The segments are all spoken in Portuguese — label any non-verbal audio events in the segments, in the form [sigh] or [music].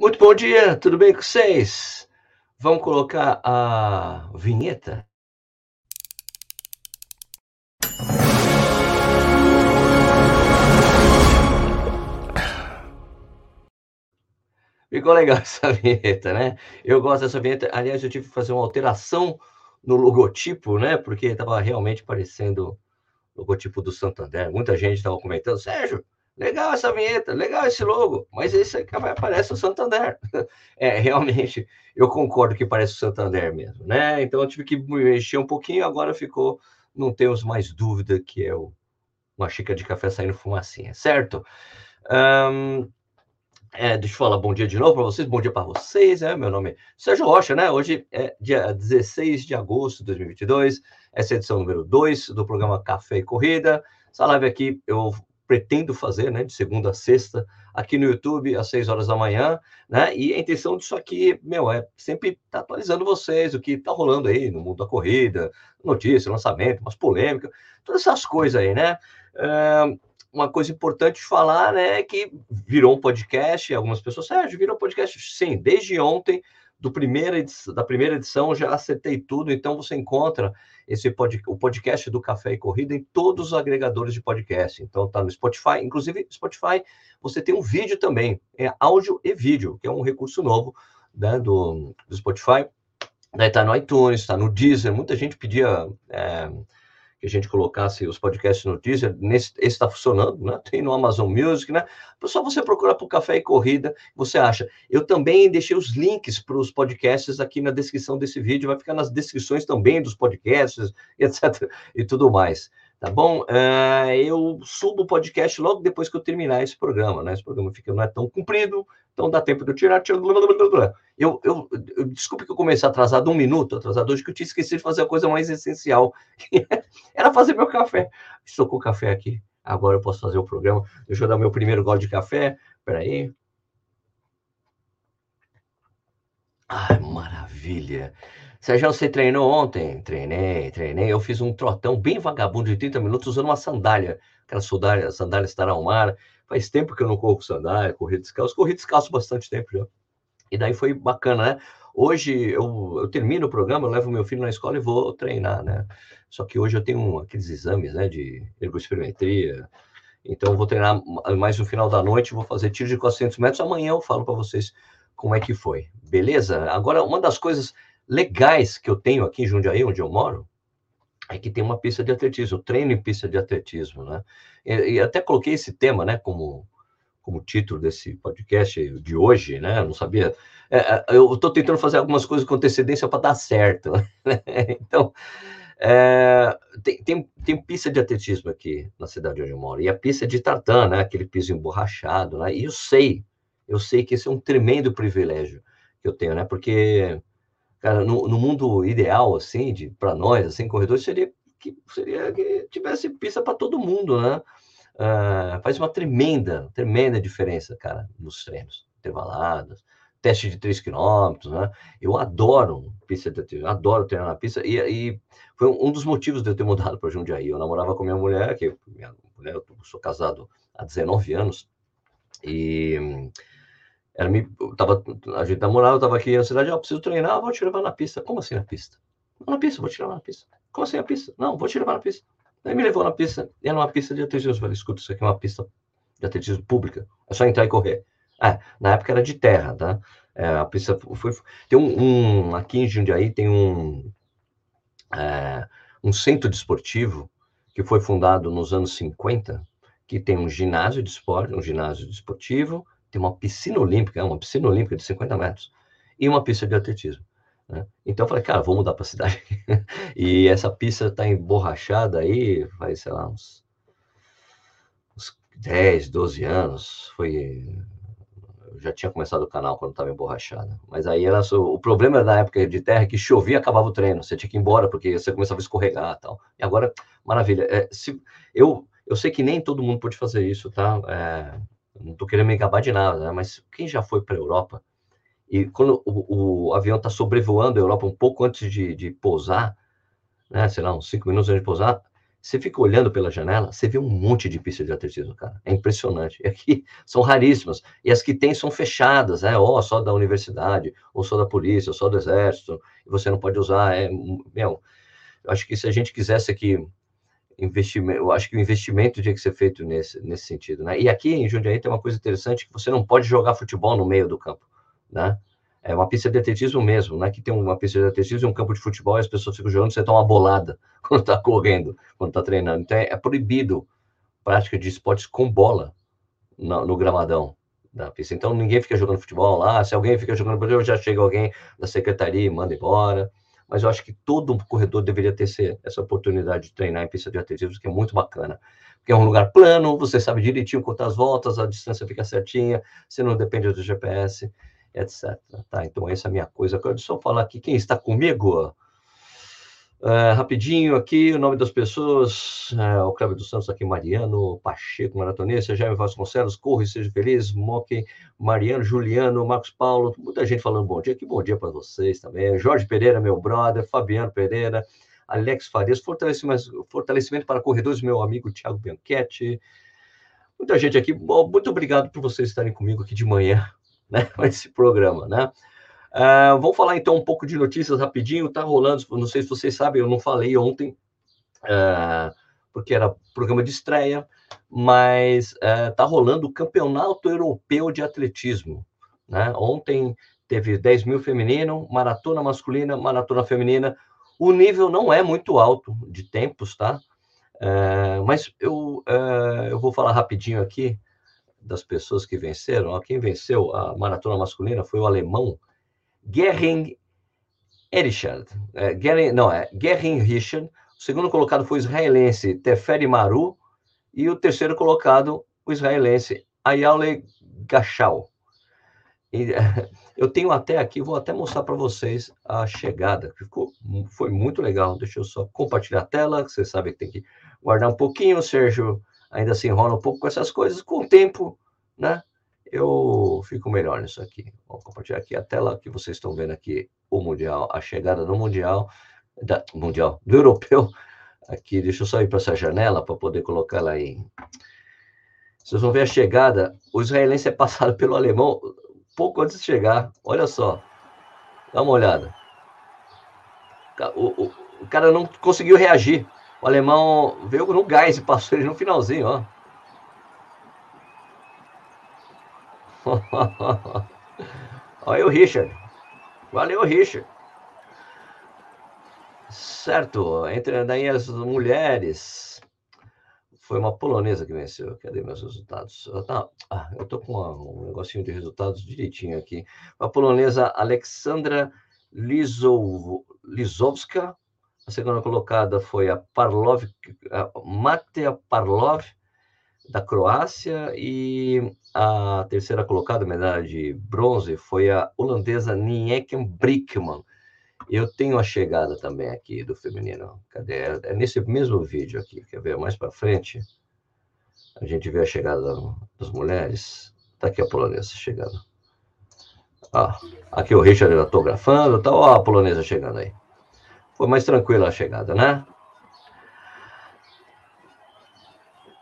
Muito bom dia, tudo bem com vocês? Vamos colocar a vinheta? Ficou legal [laughs] essa vinheta, né? Eu gosto dessa vinheta. Aliás, eu tive que fazer uma alteração no logotipo, né? Porque estava realmente parecendo o logotipo do Santander. Muita gente estava comentando, Sérgio, legal essa vinheta, legal esse logo, mas esse aqui parece o Santander. [laughs] É, realmente, eu concordo que parece o Santander mesmo, né? Então eu tive que mexer um pouquinho, agora ficou, não temos mais dúvida que é o, uma xícara de café saindo fumacinha, certo? Um, é, deixa eu falar bom dia de novo para vocês, bom dia para vocês, é, meu nome é Sérgio Rocha, né? Hoje é dia 16 de agosto de 2022, essa é a edição número 2 do programa Café e Corrida. Essa live aqui eu pretendo fazer, né, de segunda a sexta, aqui no YouTube, às 6 horas da manhã, né, e a intenção disso aqui, meu, é sempre estar tá atualizando vocês, o que está rolando aí no mundo da corrida, notícia, lançamento, umas polêmicas, todas essas coisas aí, né. É, uma coisa importante de falar, né, é que virou um podcast, algumas pessoas, Sérgio, virou um podcast, sim, desde ontem, do primeira da primeira edição, já acertei tudo, então você encontra esse pod, o podcast do Café e Corrida em todos os agregadores de podcast. Então tá no Spotify, inclusive Spotify, você tem um vídeo também, é áudio e vídeo, que é um recurso novo né, do, do Spotify. Daí tá no iTunes, tá no Deezer, muita gente pedia é, que a gente colocasse os podcasts no Deezer, nesse, esse está funcionando, né? [laughs] Tem no Amazon Music, né? Só você procurar por Café e Corrida, você acha. Eu também deixei os links para os podcasts aqui na descrição desse vídeo, vai ficar nas descrições também dos podcasts, [laughs] etc. e tudo mais tá bom? Uh, eu subo o podcast logo depois que eu terminar esse programa, né? Esse programa fica, não é tão comprido, então dá tempo de eu tirar. tirar blá, blá, blá, eu, eu, eu, desculpe que eu comecei atrasado um minuto, atrasado hoje, que eu tinha esquecido de fazer a coisa mais essencial, [laughs] que era fazer meu café. Estou com o café aqui, agora eu posso fazer o programa. Deixa eu dar meu primeiro gole de café, peraí. Ai, maravilha. Sérgio, você treinou ontem? Treinei, treinei. Eu fiz um trotão bem vagabundo de 30 minutos usando uma sandália, aquela sandália, sandália Staralmar. Faz tempo que eu não corro sandália, corri descalço. Corri descalço bastante tempo já. E daí foi bacana, né? Hoje eu, eu termino o programa, eu levo meu filho na escola e vou treinar, né? Só que hoje eu tenho aqueles exames, né, de ergospirometria. Então eu vou treinar mais no final da noite, vou fazer tiro de 400 metros. Amanhã eu falo para vocês como é que foi. Beleza? Agora, uma das coisas legais que eu tenho aqui em Jundiaí, onde eu moro, é que tem uma pista de atletismo, eu treino em pista de atletismo, né? E, e até coloquei esse tema, né, como, como título desse podcast de hoje, né? Eu não sabia. É, é eu estou tentando fazer algumas coisas com antecedência para dar certo, [laughs] né? Então, é, tem, tem, tem, pista de atletismo aqui na cidade onde eu moro, e a pista de tartan, né? Aquele piso emborrachado, né? E eu sei, eu sei que esse é um tremendo privilégio que eu tenho, né? Porque Cara, no, no mundo ideal, assim, de para nós, assim, corredores, seria que, seria que tivesse pista para todo mundo, né? Uh, faz uma tremenda, tremenda diferença, cara, nos treinos, intervalados, teste de 3 km, né? Eu adoro pista de adoro treinar na pista, e, e foi um dos motivos de eu ter mudado para Jundiaí. Eu namorava com minha mulher, que minha mulher, eu sou casado há 19 anos, e ela me, tava, a gente namorava, eu tava aqui na cidade, ó, oh, preciso treinar, vou te levar na pista. Como assim na pista? Na pista, vou te levar na pista. Como assim na pista? Não, vou te levar na pista. Aí me levou na pista, e era uma pista de atletismo. Eu falei, escuta, isso aqui é uma pista de atletismo pública, é só entrar e correr. É, na época era de terra, tá? É, a pista foi. Tem um, um, Aqui em Jundiaí tem um. É, um centro desportivo que foi fundado nos anos 50, que tem um ginásio de esporte, um ginásio desportivo, tem uma piscina olímpica, uma piscina olímpica de 50 metros e uma pista de atletismo. Né? Então eu falei, cara, vou mudar para a cidade. [laughs] e essa pista está emborrachada aí, faz, sei lá, uns, uns 10, 12 anos. Foi. Eu já tinha começado o canal quando estava emborrachada. Mas aí ela, o problema na época de terra é que chovia e acabava o treino. Você tinha que ir embora porque você começava a escorregar e tal. E agora, maravilha. É, se, eu, eu sei que nem todo mundo pode fazer isso, tá? É, não estou querendo me gabar de nada, né? mas quem já foi para a Europa e quando o, o avião está sobrevoando a Europa um pouco antes de, de pousar, né, sei lá, uns cinco minutos antes de pousar, Você fica olhando pela janela, você vê um monte de pistas de atletismo, cara. É impressionante. E aqui [laughs] são raríssimas. E as que tem são fechadas, é, ou só da universidade, ou só da polícia, ou só do exército. E você não pode usar. É, meu, eu acho que se a gente quisesse aqui investimento, eu acho que o investimento tinha que ser feito nesse, nesse sentido, né? E aqui em Jundiaí tem uma coisa interessante que você não pode jogar futebol no meio do campo, né? É uma pista de atletismo mesmo, né? Que tem uma pista de atletismo e um campo de futebol e as pessoas ficam jogando, você toma uma bolada [laughs] quando está correndo, quando está treinando. Então é proibido prática de esportes com bola no, no, gramadão da pista. Então ninguém fica jogando futebol lá. Se alguém fica jogando já chega alguém da secretaria e manda embora. Mas eu acho que todo corredor deveria ter essa oportunidade de treinar em pista de atletismo, que é muito bacana. Porque é um lugar plano, você sabe direitinho quantas voltas, a distância fica certinha, você não depende do GPS etc. Tá? Então, essa é a minha coisa. Eu quero só falar aqui quem está comigo. É, rapidinho aqui, o nome das pessoas, é, o Cláudio dos Santos aqui, Mariano, Pacheco, Maratonista, Jaime Vasconcelos, Corre, seja feliz, Moque, Mariano, Juliano, Marcos Paulo, muita gente falando bom dia, que bom dia para vocês também, Jorge Pereira, meu brother, Fabiano Pereira, Alex Farias, fortalecimento, fortalecimento para corredores, meu amigo Thiago Bianchetti, muita gente aqui, bom, muito obrigado por vocês estarem comigo aqui de manhã, [laughs] né, programa, né? Uh, vamos falar então um pouco de notícias rapidinho. Tá rolando, não sei se vocês sabem, eu não falei ontem, uh, porque era programa de estreia, mas uh, tá rolando o Campeonato Europeu de Atletismo. Né? Ontem teve 10 mil feminino, maratona masculina, maratona feminina. O nível não é muito alto de tempos, tá? Uh, mas eu, eu vou falar rapidinho aqui das pessoas que venceram, ó, quem venceu a maratona masculina foi o alemão Gering Erichard. É, Gering, não, é Gering Richard. O segundo colocado foi o israelense Teferi Maru. E o terceiro colocado, o israelense Ayale Gachal. E, [laughs] eu tenho até aqui, vou até mostrar para vocês a chegada, ficou, foi muito legal. Deixa eu só compartilhar a tela, que você sabe que tem que guardar um pouquinho. O Sérgio ainda se enrola um pouco com essas coisas, com o tempo, né? Eu fico melhor nisso aqui. Vou compartilhar aqui a tela que vocês estão vendo aqui, o Mundial, a chegada do Mundial, da, Mundial, do Europeu. Aqui, deixa eu só ir para essa janela para poder colocar ela aí. Vocês vão ver a chegada. O israelense é passado pelo alemão pouco antes de chegar. Olha só. Dá uma olhada. O, o, o cara não conseguiu reagir. O alemão veio no gás e passou ele no finalzinho, ó. [laughs] Olha o Richard. Valeu, Richard. Certo, entre daí as mulheres. Foi uma polonesa que venceu. Cadê meus resultados? Ah, eu tô com um negocinho de resultados direitinho aqui. A polonesa Aleksandra Lizowska a segunda colocada foi a Parlov, a Matea Parlov, da Croácia, e a terceira colocada, medalha de bronze, foi a holandesa Nieken Brickman. Eu tenho a chegada também aqui do feminino. Cadê? É, nesse mesmo vídeo aqui. Quer ver mais para frente? A gente vê a chegada das mulheres. Tá aqui a polonesa chegando. Ah, aqui o Richard autografando, tá ó, a polonesa chegando aí. Foi mais tranquila a chegada, né?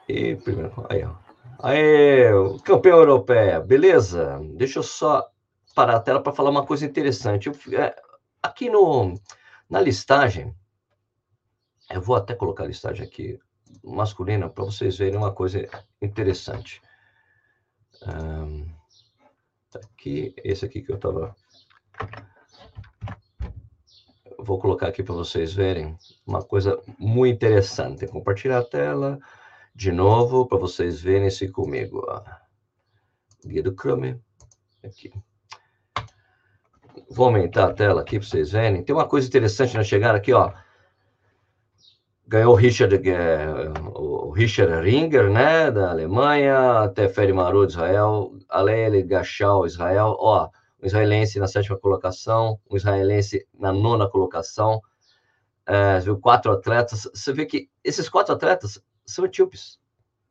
E primeiro, aí, ó. Aí, campeão europeia, beleza? Deixa eu só parar a tela para falar uma coisa interessante. Eu, é, aqui no, na listagem, eu vou até colocar a listagem aqui masculina para vocês verem uma coisa interessante. Um, tá aqui, esse aqui que eu estava vou colocar aqui para vocês verem uma coisa muito interessante. Compartilhar a tela de novo para vocês verem isso comigo. Ó. Guia do Chrome. Aqui. Vou aumentar a tela aqui para vocês verem. Tem uma coisa interessante na chegada aqui, ó. Ganhou o Richard, é, o Richard Ringer, né, da Alemanha, até Feri Maru de Israel, Alele Gachal, Israel, ó um israelense na sétima colocação, um israelense na nona colocação, é, viu quatro atletas. Você vê que esses quatro atletas são etíopes,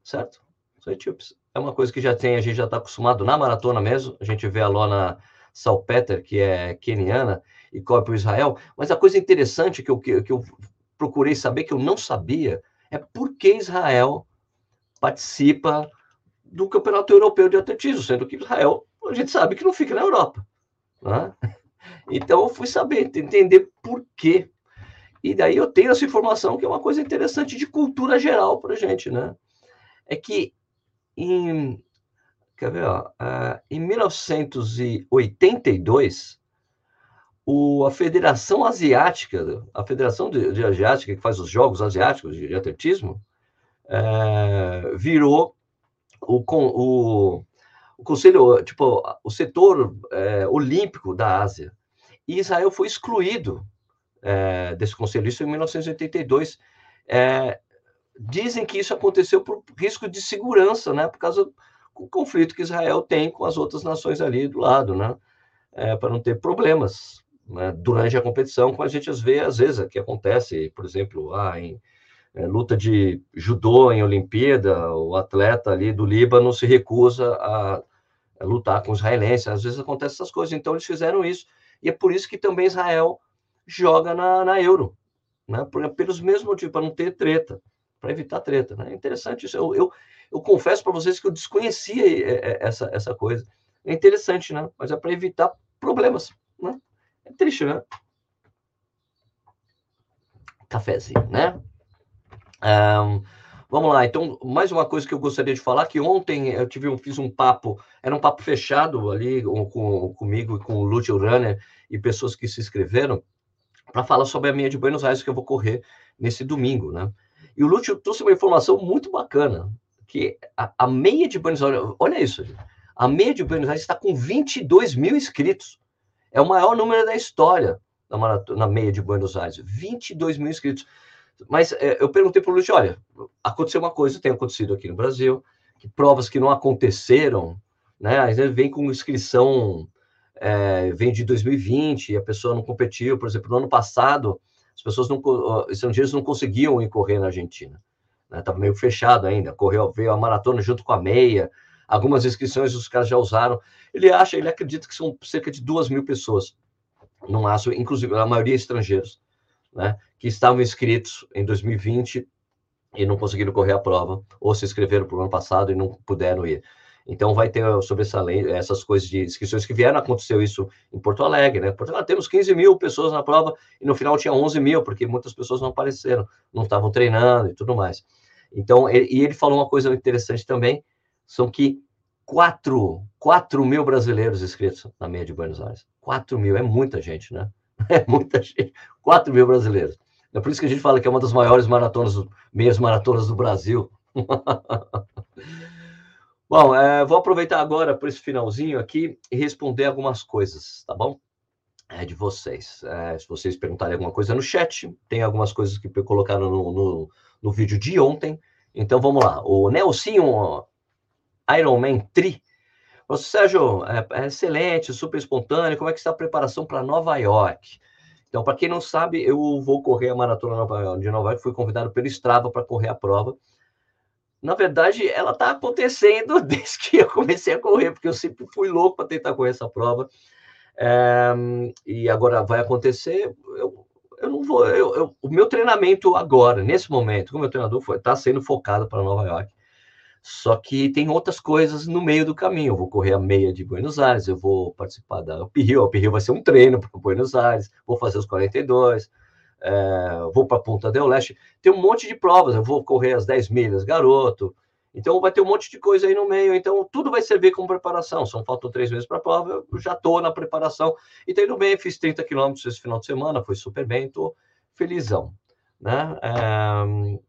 certo? São etíopes. É uma coisa que já tem, a gente já está acostumado na maratona mesmo. A gente vê a Lona Salpeter, que é keniana, e corre para Israel. Mas a coisa interessante que eu, que, que eu procurei saber, que eu não sabia, é porque Israel participa do Campeonato Europeu de Atletismo, sendo que Israel, a gente sabe que não fica na Europa. Né? [laughs] Então, eu fui saber, entender por quê. E daí eu tenho essa informação que é uma coisa interessante de cultura geral para gente, né? É que em, quer ver, ó, uh, em 1982, o, a Federação Asiática, a Federação de, de Asiática, que faz os Jogos Asiáticos de, de Atletismo, é, virou o, o, o Conselho, tipo, o setor é, olímpico da Ásia. E Israel foi excluído é, desse conselho, isso em 1982. É, dizem que isso aconteceu por risco de segurança, né, por causa do conflito que Israel tem com as outras nações ali do lado, né, é, para não ter problemas né, durante a competição, como a gente vê às vezes que acontece, por exemplo, lá em é, luta de judô em Olimpíada, o atleta ali do Líbano se recusa a, a lutar com os israelenses, às vezes acontecem essas coisas, então eles fizeram isso, e é por isso que também Israel joga na, na Euro, né, por, pelos mesmos motivos, para não ter treta, para evitar treta, né, é interessante isso, eu, eu, eu confesso para vocês que eu desconhecia é, é, essa, essa coisa, é interessante, né, mas é para evitar problemas, né, é triste, né? Cafézinho, né? Um, vamos lá, então, mais uma coisa que eu gostaria de falar, que ontem eu tive um, fiz um papo, era um papo fechado ali com, comigo e com o Lúcio Runner e pessoas que se inscreveram, para falar sobre a meia de Buenos Aires que eu vou correr nesse domingo, né? E o Lúcio trouxe uma informação muito bacana, que a, a meia de Buenos Aires, olha isso, a meia de Buenos Aires está com 22 mil inscritos. É o maior número da história da maratona, na meia de Buenos Aires, 22 mil inscritos. Mas é, eu perguntei para o Lúcio, olha, aconteceu uma coisa, tem acontecido aqui no Brasil, que provas que não aconteceram, né? Às vezes vem com inscrição, é, vem de 2020 e a pessoa não competiu. Por exemplo, no ano passado, as pessoas não, estrangeiros não conseguiam ir correr na Argentina. Estava né? meio fechado ainda. Correu, veio a maratona junto com a meia, Algumas inscrições os caras já usaram. Ele acha, ele acredita que são cerca de duas mil pessoas, no máximo, inclusive a maioria estrangeiros, né, que estavam inscritos em 2020 e não conseguiram correr a prova, ou se inscreveram para o ano passado e não puderam ir. Então, vai ter sobre essa lei, essas coisas de inscrições que vieram. Aconteceu isso em Porto Alegre, né? Porto Alegre, temos 15 mil pessoas na prova e no final tinha 11 mil, porque muitas pessoas não apareceram, não estavam treinando e tudo mais. Então, ele, e ele falou uma coisa interessante também, são que 4, 4 mil brasileiros inscritos na meia de Buenos Aires. 4 mil, é muita gente, né? [laughs] É muita gente. 4 mil brasileiros. É por isso que a gente fala que é uma das maiores maratonas, meias maratonas do Brasil. [laughs] bom, é, vou aproveitar agora para esse finalzinho aqui e responder algumas coisas, tá bom? É de vocês. É, se vocês perguntarem alguma coisa no chat, tem algumas coisas que colocaram no, no, no vídeo de ontem. Então vamos lá. O Nelsinho Ironman Tri. Você, Sérgio, é, é, excelente, super espontâneo. Como é que está a preparação para Nova York? Então, para quem não sabe, eu vou correr a maratona de Nova York. Fui convidado pelo Strava para correr a prova. Na verdade, ela está acontecendo [laughs] desde que eu comecei a correr, porque eu sempre fui louco para tentar correr essa prova. É, e agora vai acontecer. Eu, eu não vou. Eu, eu, o meu treinamento agora, nesse momento, como meu treinador está sendo focado para Nova York. Só que tem outras coisas no meio do caminho. Eu vou correr a meia de Buenos Aires, eu vou participar da Uphill. A Uphill vai ser um treino para Buenos Aires, vou fazer os 42, é, vou para Ponta del Leste. Tem um monte de provas, eu vou correr as 10 milhas, garoto. Então vai ter um monte de coisa aí no meio. Então tudo vai servir como preparação. São faltam três meses para a prova, eu já estou na preparação. E tá indo bem, fiz 30 quilômetros esse final de semana, foi super bem, estou felizão. Né? É,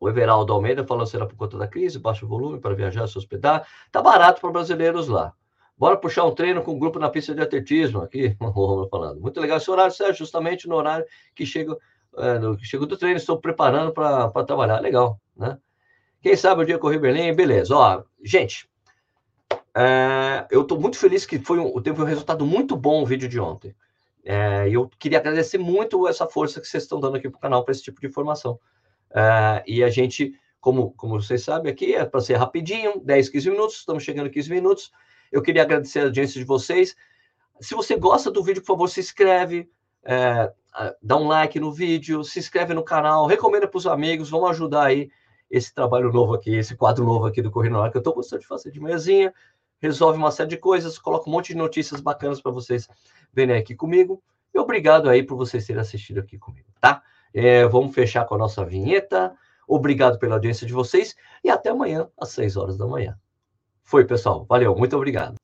o Everaldo Almeida falou será por conta da crise, baixo volume para viajar, se hospedar. Tá barato para brasileiros lá. Bora puxar um treino com um grupo na pista de atletismo aqui, [laughs] falando. Muito legal esse horário, Sérgio, justamente no horário que chega, é, no, que do treino, estou preparando para trabalhar. Legal, né? Quem sabe o dia correr Berlim, beleza. Ó, gente, é, eu estou muito feliz que foi um, teve um resultado muito bom o vídeo de ontem. É, eu queria agradecer muito essa força que vocês estão dando aqui para o canal para esse tipo de informação. Uh, e a gente, como, como vocês sabem aqui, é para ser rapidinho, 10, 15 minutos, estamos chegando a 15 minutos. Eu queria agradecer a audiência de vocês. Se você gosta do vídeo, por favor, se inscreve, é, dá um like no vídeo, se inscreve no canal, recomenda para os amigos, vamos ajudar aí esse trabalho novo aqui, esse quadro novo aqui do Correio Hora, que eu estou gostando de fazer de manhãzinha, resolve uma série de coisas, coloca um monte de notícias bacanas para vocês verem aqui comigo. E obrigado aí por vocês terem assistido aqui comigo, tá? É, vamos fechar com a nossa vinheta. Obrigado pela audiência de vocês e até amanhã, às 6 horas da manhã. Foi, pessoal. Valeu, muito obrigado.